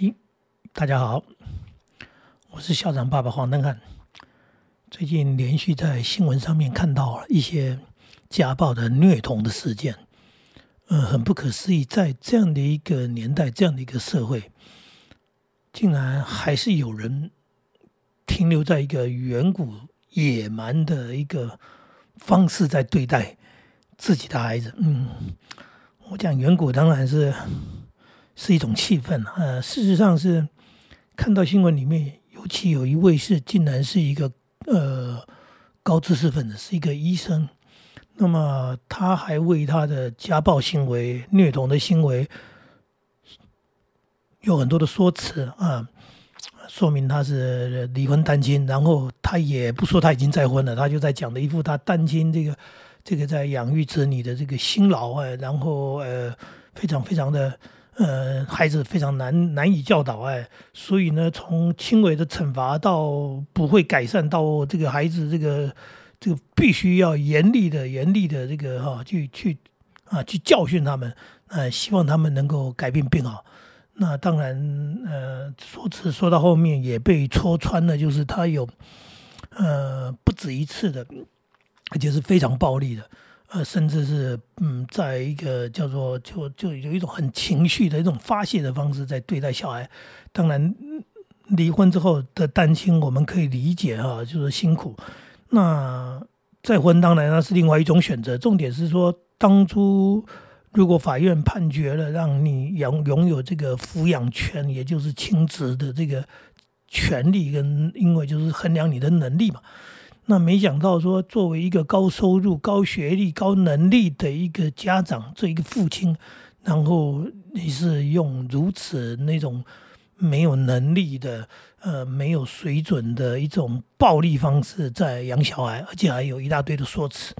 哎，大家好，我是校长爸爸黄登汉。最近连续在新闻上面看到一些家暴的虐童的事件，嗯，很不可思议，在这样的一个年代，这样的一个社会，竟然还是有人停留在一个远古野蛮的一个方式在对待自己的孩子。嗯，我讲远古当然是。是一种气氛，呃，事实上是看到新闻里面，尤其有一位是竟然是一个呃高知识分子，是一个医生，那么他还为他的家暴行为、虐童的行为有很多的说辞啊，说明他是离婚单亲，然后他也不说他已经再婚了，他就在讲的一副他单亲这个这个在养育子女的这个辛劳啊，然后呃非常非常的。呃，孩子非常难难以教导哎，所以呢，从轻微的惩罚到不会改善，到这个孩子这个这个必须要严厉的严厉的这个哈去去啊去教训他们，呃，希望他们能够改变变好。那当然，呃，说辞说到后面也被戳穿了，就是他有呃不止一次的，而且是非常暴力的。呃，甚至是嗯，在一个叫做就就有一种很情绪的一种发泄的方式在对待小孩。当然，离婚之后的单亲我们可以理解哈，就是辛苦。那再婚当然那是另外一种选择。重点是说，当初如果法院判决了让你拥拥有这个抚养权，也就是亲子的这个权利，跟因为就是衡量你的能力嘛。那没想到说，作为一个高收入、高学历、高能力的一个家长，这一个父亲，然后你是用如此那种没有能力的、呃没有水准的一种暴力方式在养小孩，而且还有一大堆的说辞。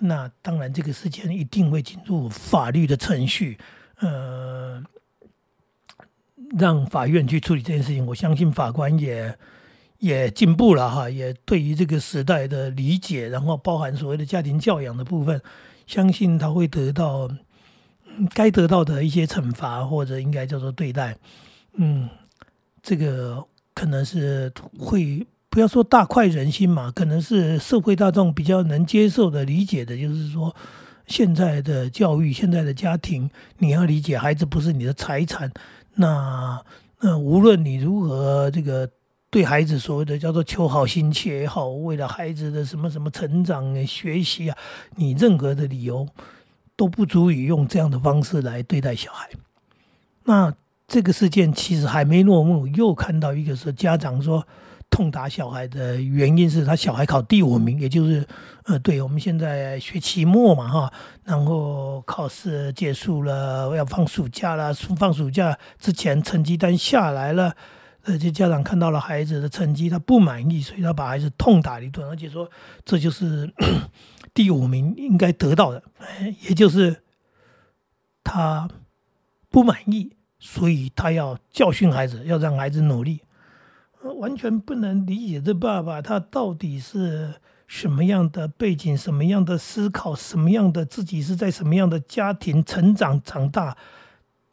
那当然，这个事件一定会进入法律的程序，呃，让法院去处理这件事情。我相信法官也。也进步了哈，也对于这个时代的理解，然后包含所谓的家庭教养的部分，相信他会得到该得到的一些惩罚，或者应该叫做对待。嗯，这个可能是会不要说大快人心嘛，可能是社会大众比较能接受的理解的，就是说现在的教育，现在的家庭，你要理解孩子不是你的财产，那那无论你如何这个。对孩子所谓的叫做求好心切也好，为了孩子的什么什么成长学习啊，你任何的理由都不足以用这样的方式来对待小孩。那这个事件其实还没落幕，又看到一个是家长说痛打小孩的原因是他小孩考第五名，也就是呃，对我们现在学期末嘛哈，然后考试结束了，要放暑假了，放暑假之前成绩单下来了。而且家长看到了孩子的成绩，他不满意，所以他把孩子痛打一顿，而且说这就是 第五名应该得到的，也就是他不满意，所以他要教训孩子，要让孩子努力。完全不能理解这爸爸他到底是什么样的背景，什么样的思考，什么样的自己是在什么样的家庭成长长大。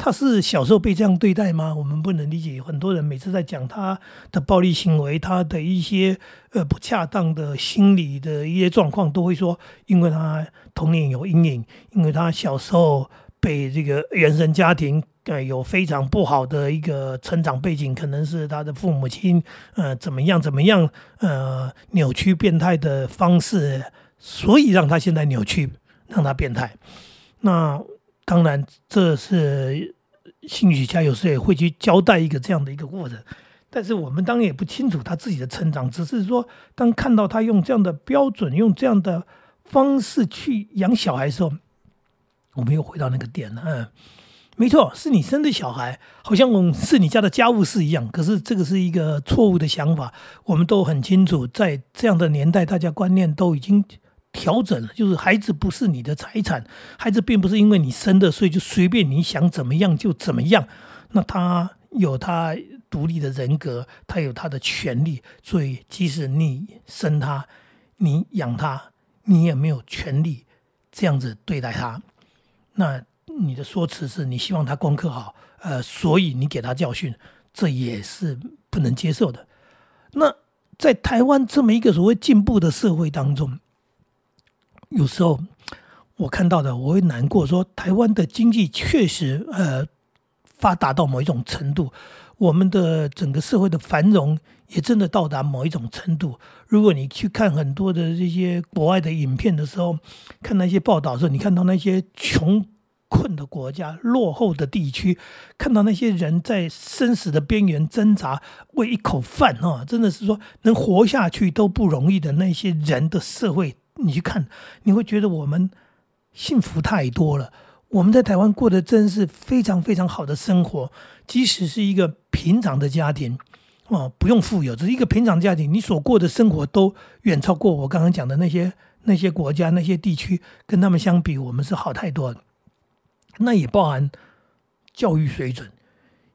他是小时候被这样对待吗？我们不能理解。很多人每次在讲他的暴力行为，他的一些呃不恰当的心理的一些状况，都会说，因为他童年有阴影，因为他小时候被这个原生家庭呃有非常不好的一个成长背景，可能是他的父母亲呃怎么样怎么样呃扭曲变态的方式，所以让他现在扭曲，让他变态。那。当然，这是心理学家有时也会去交代一个这样的一个过程，但是我们当然也不清楚他自己的成长，只是说，当看到他用这样的标准、用这样的方式去养小孩的时候，我们又回到那个点了。嗯，没错，是你生的小孩，好像是你家的家务事一样。可是这个是一个错误的想法，我们都很清楚，在这样的年代，大家观念都已经。调整，就是孩子不是你的财产，孩子并不是因为你生的，所以就随便你想怎么样就怎么样。那他有他独立的人格，他有他的权利，所以即使你生他，你养他，你也没有权利这样子对待他。那你的说辞是你希望他功课好，呃，所以你给他教训，这也是不能接受的。那在台湾这么一个所谓进步的社会当中，有时候我看到的我会难过，说台湾的经济确实呃发达到某一种程度，我们的整个社会的繁荣也真的到达某一种程度。如果你去看很多的这些国外的影片的时候，看那些报道的时候，你看到那些穷。困的国家、落后的地区，看到那些人在生死的边缘挣扎，为一口饭啊，真的是说能活下去都不容易的那些人的社会，你去看，你会觉得我们幸福太多了。我们在台湾过得真是非常非常好的生活，即使是一个平常的家庭啊，不用富有，只是一个平常家庭，你所过的生活都远超过我刚刚讲的那些那些国家、那些地区，跟他们相比，我们是好太多了。那也包含教育水准，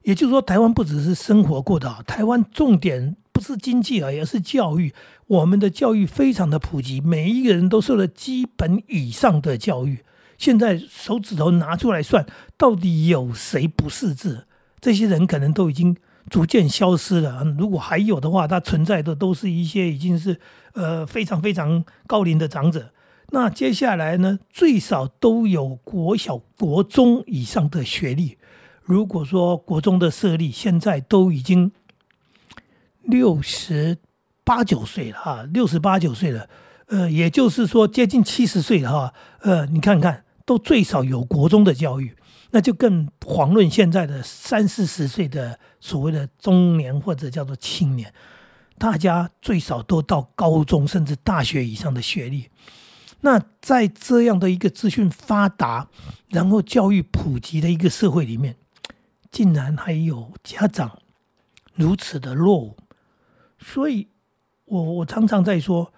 也就是说，台湾不只是生活过得好，台湾重点是经济而已，而是教育。我们的教育非常的普及，每一个人都受了基本以上的教育。现在手指头拿出来算，到底有谁不识字？这些人可能都已经逐渐消失了。如果还有的话，他存在的都是一些已经是呃非常非常高龄的长者。那接下来呢？最少都有国小、国中以上的学历。如果说国中的设立现在都已经六十八九岁了哈，六十八九岁了，呃，也就是说接近七十岁了哈。呃，你看看，都最少有国中的教育，那就更遑论现在的三四十岁的所谓的中年或者叫做青年，大家最少都到高中甚至大学以上的学历。那在这样的一个资讯发达，然后教育普及的一个社会里面，竟然还有家长如此的落伍，所以，我我常常在说，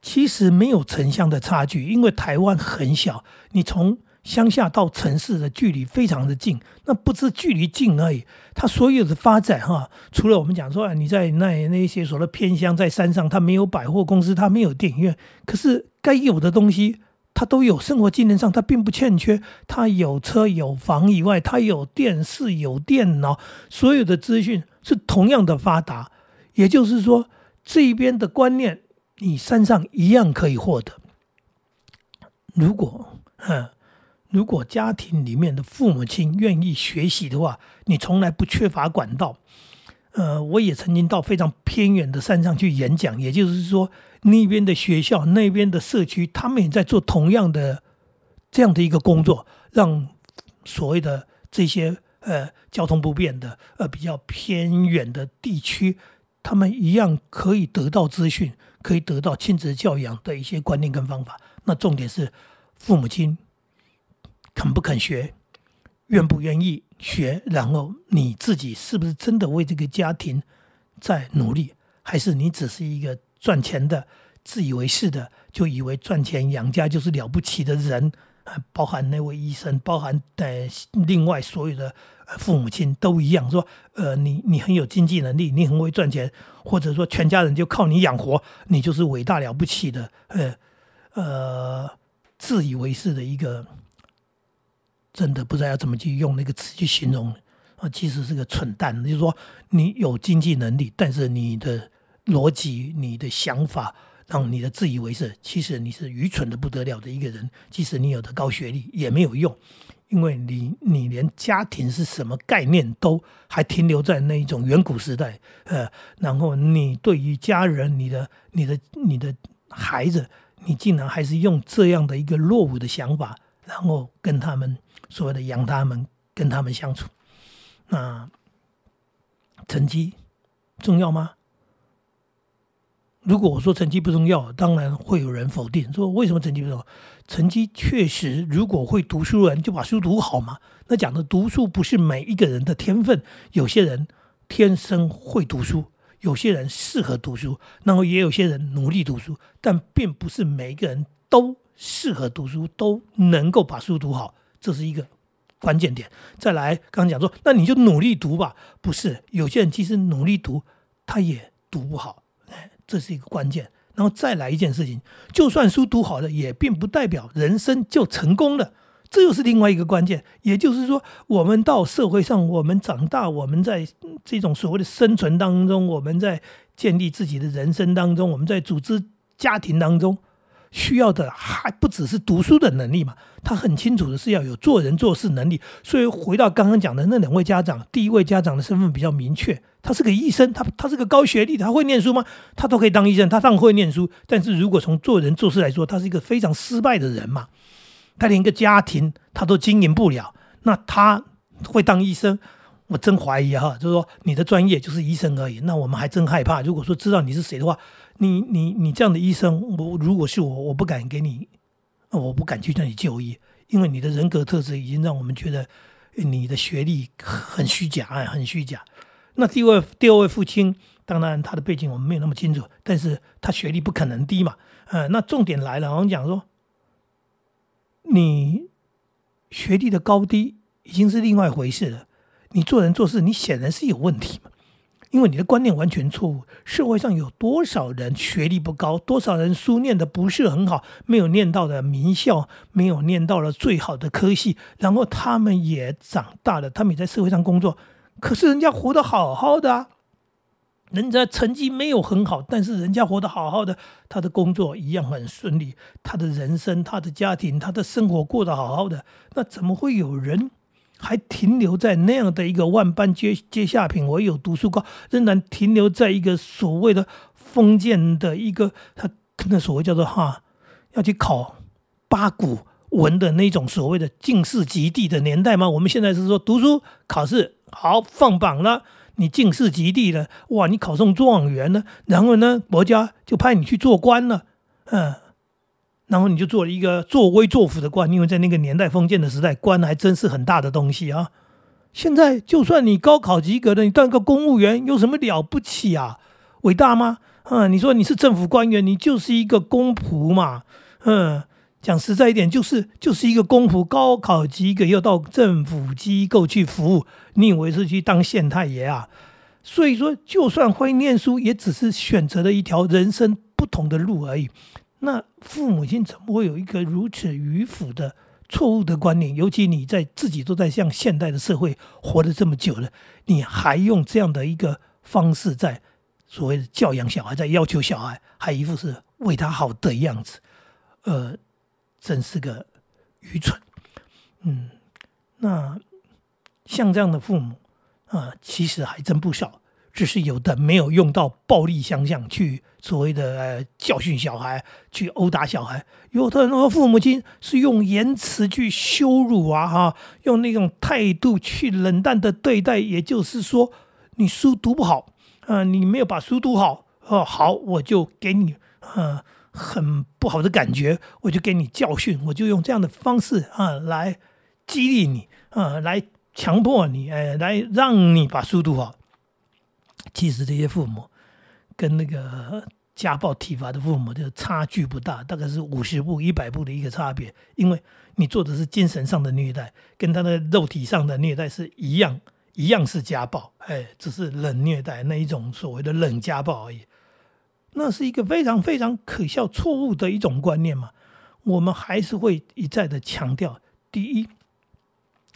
其实没有城乡的差距，因为台湾很小，你从乡下到城市的距离非常的近，那不是距离近而已，它所有的发展哈，除了我们讲说你在那那些所谓偏乡，在山上，它没有百货公司，它没有电影院，可是。该有的东西，它都有。生活技能上，它并不欠缺。它有车有房以外，它有电视有电脑，所有的资讯是同样的发达。也就是说，这边的观念，你山上一样可以获得。如果，嗯，如果家庭里面的父母亲愿意学习的话，你从来不缺乏管道。呃，我也曾经到非常偏远的山上去演讲，也就是说。那边的学校，那边的社区，他们也在做同样的这样的一个工作，让所谓的这些呃交通不便的呃比较偏远的地区，他们一样可以得到资讯，可以得到亲子教养的一些观念跟方法。那重点是父母亲肯不肯学，愿不愿意学，然后你自己是不是真的为这个家庭在努力，还是你只是一个。赚钱的自以为是的，就以为赚钱养家就是了不起的人，包含那位医生，包含呃另外所有的父母亲都一样，说呃你你很有经济能力，你很会赚钱，或者说全家人就靠你养活，你就是伟大了不起的，呃呃自以为是的一个，真的不知道要怎么去用那个词去形容啊，其实是个蠢蛋，就是说你有经济能力，但是你的。逻辑，你的想法，让你的自以为是，其实你是愚蠢的不得了的一个人。即使你有的高学历也没有用，因为你你连家庭是什么概念都还停留在那一种远古时代。呃，然后你对于家人、你的、你的、你的孩子，你竟然还是用这样的一个落伍的想法，然后跟他们所谓的养他们，跟他们相处，那成绩重要吗？如果我说成绩不重要，当然会有人否定，说为什么成绩不重要？成绩确实，如果会读书人就把书读好嘛。那讲的读书不是每一个人的天分，有些人天生会读书，有些人适合读书，然后也有些人努力读书，但并不是每一个人都适合读书，都能够把书读好，这是一个关键点。再来，刚刚讲说，那你就努力读吧，不是有些人其实努力读，他也读不好。这是一个关键，然后再来一件事情，就算书读好了，也并不代表人生就成功了。这又是另外一个关键。也就是说，我们到社会上，我们长大，我们在这种所谓的生存当中，我们在建立自己的人生当中，我们在组织家庭当中。需要的还不只是读书的能力嘛？他很清楚的是要有做人做事能力。所以回到刚刚讲的那两位家长，第一位家长的身份比较明确，他是个医生，他他是个高学历，他会念书吗？他都可以当医生，他当然会念书。但是如果从做人做事来说，他是一个非常失败的人嘛。他连一个家庭他都经营不了，那他会当医生？我真怀疑哈，就是说你的专业就是医生而已。那我们还真害怕。如果说知道你是谁的话。你你你这样的医生，我如果是我，我不敢给你，我不敢去让你就医，因为你的人格特质已经让我们觉得你的学历很虚假，啊，很虚假。那第二第二位父亲，当然他的背景我们没有那么清楚，但是他学历不可能低嘛，呃，那重点来了，我们讲说，你学历的高低已经是另外一回事了，你做人做事，你显然是有问题嘛。因为你的观念完全错误。社会上有多少人学历不高，多少人书念的不是很好，没有念到的名校，没有念到了最好的科系，然后他们也长大了，他们也在社会上工作，可是人家活得好好的啊，人家成绩没有很好，但是人家活得好好的，他的工作一样很顺利，他的人生、他的家庭、他的生活过得好好的，那怎么会有人？还停留在那样的一个万般皆皆下品，唯有读书高，仍然停留在一个所谓的封建的一个他那所谓叫做哈，要去考八股文的那种所谓的进士及第的年代吗？我们现在是说读书考试好放榜了，你进士及第了，哇，你考中状元了，然后呢，国家就派你去做官了，嗯。然后你就做了一个作威作福的官，因为在那个年代封建的时代，官还真是很大的东西啊。现在就算你高考及格了，你当个公务员有什么了不起啊？伟大吗？嗯，你说你是政府官员，你就是一个公仆嘛。嗯，讲实在一点，就是就是一个公仆，高考及格又到政府机构去服务，你以为是去当县太爷啊？所以说，就算会念书，也只是选择了一条人生不同的路而已。那父母亲怎么会有一个如此迂腐的错误的观念？尤其你在自己都在像现代的社会活得这么久了，你还用这样的一个方式在所谓的教养小孩，在要求小孩，还一副是为他好的样子，呃，真是个愚蠢。嗯，那像这样的父母啊，其实还真不少。只是有的没有用到暴力相向去所谓的呃教训小孩，去殴打小孩；有的很多父母亲是用言辞去羞辱啊，哈，用那种态度去冷淡的对待。也就是说，你书读不好，啊，你没有把书读好，哦，好，我就给你啊很不好的感觉，我就给你教训，我就用这样的方式啊来激励你，啊，来强迫你，哎，来让你把书读好。其实这些父母跟那个家暴体罚的父母就差距不大，大概是五十步、一百步的一个差别。因为你做的是精神上的虐待，跟他的肉体上的虐待是一样，一样是家暴，哎，只是冷虐待那一种所谓的冷家暴而已。那是一个非常非常可笑、错误的一种观念嘛。我们还是会一再的强调：第一。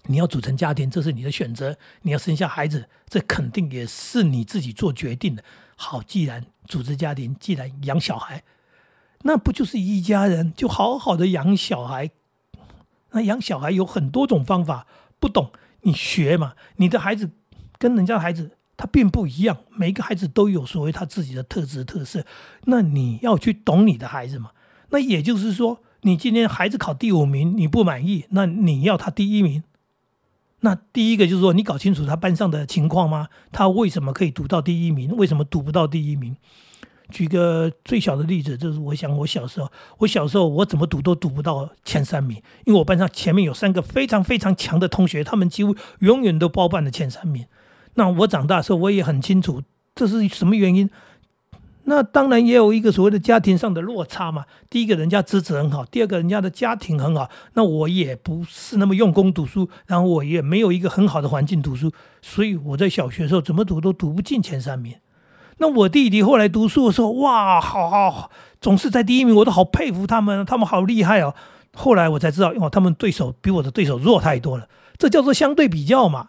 你要组成家庭，这是你的选择；你要生下孩子，这肯定也是你自己做决定的。好，既然组织家庭，既然养小孩，那不就是一家人？就好好的养小孩。那养小孩有很多种方法，不懂你学嘛。你的孩子跟人家孩子他并不一样，每个孩子都有所谓他自己的特质特色。那你要去懂你的孩子嘛。那也就是说，你今天孩子考第五名，你不满意，那你要他第一名。那第一个就是说，你搞清楚他班上的情况吗？他为什么可以读到第一名？为什么读不到第一名？举个最小的例子，就是我想我小时候，我小时候我怎么读都读不到前三名，因为我班上前面有三个非常非常强的同学，他们几乎永远都包办了前三名。那我长大的时候，我也很清楚这是什么原因。那当然也有一个所谓的家庭上的落差嘛。第一个人家资质很好，第二个人家的家庭很好，那我也不是那么用功读书，然后我也没有一个很好的环境读书，所以我在小学的时候怎么读都读不进前三名。那我弟弟后来读书的时候，哇，好好，总是在第一名，我都好佩服他们，他们好厉害哦。后来我才知道，哦，他们对手比我的对手弱太多了，这叫做相对比较嘛。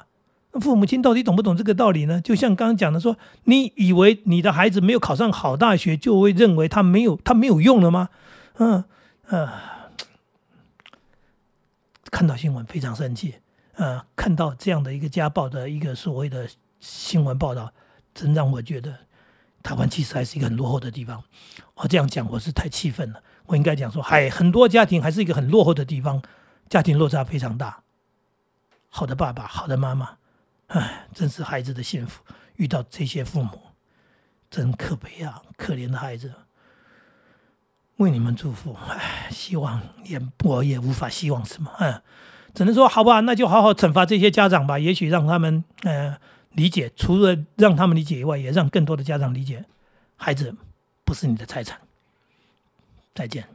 父母亲到底懂不懂这个道理呢？就像刚刚讲的，说你以为你的孩子没有考上好大学，就会认为他没有他没有用了吗？嗯呃，看到新闻非常生气，呃，看到这样的一个家暴的一个所谓的新闻报道，真让我觉得台湾其实还是一个很落后的地方。我这样讲我是太气愤了，我应该讲说，还很多家庭还是一个很落后的地方，家庭落差非常大。好的爸爸，好的妈妈。唉，真是孩子的幸福。遇到这些父母，真可悲啊！可怜的孩子，为你们祝福。唉，希望也我也无法希望什么。嗯，只能说好吧，那就好好惩罚这些家长吧。也许让他们呃理解，除了让他们理解以外，也让更多的家长理解，孩子不是你的财产。再见。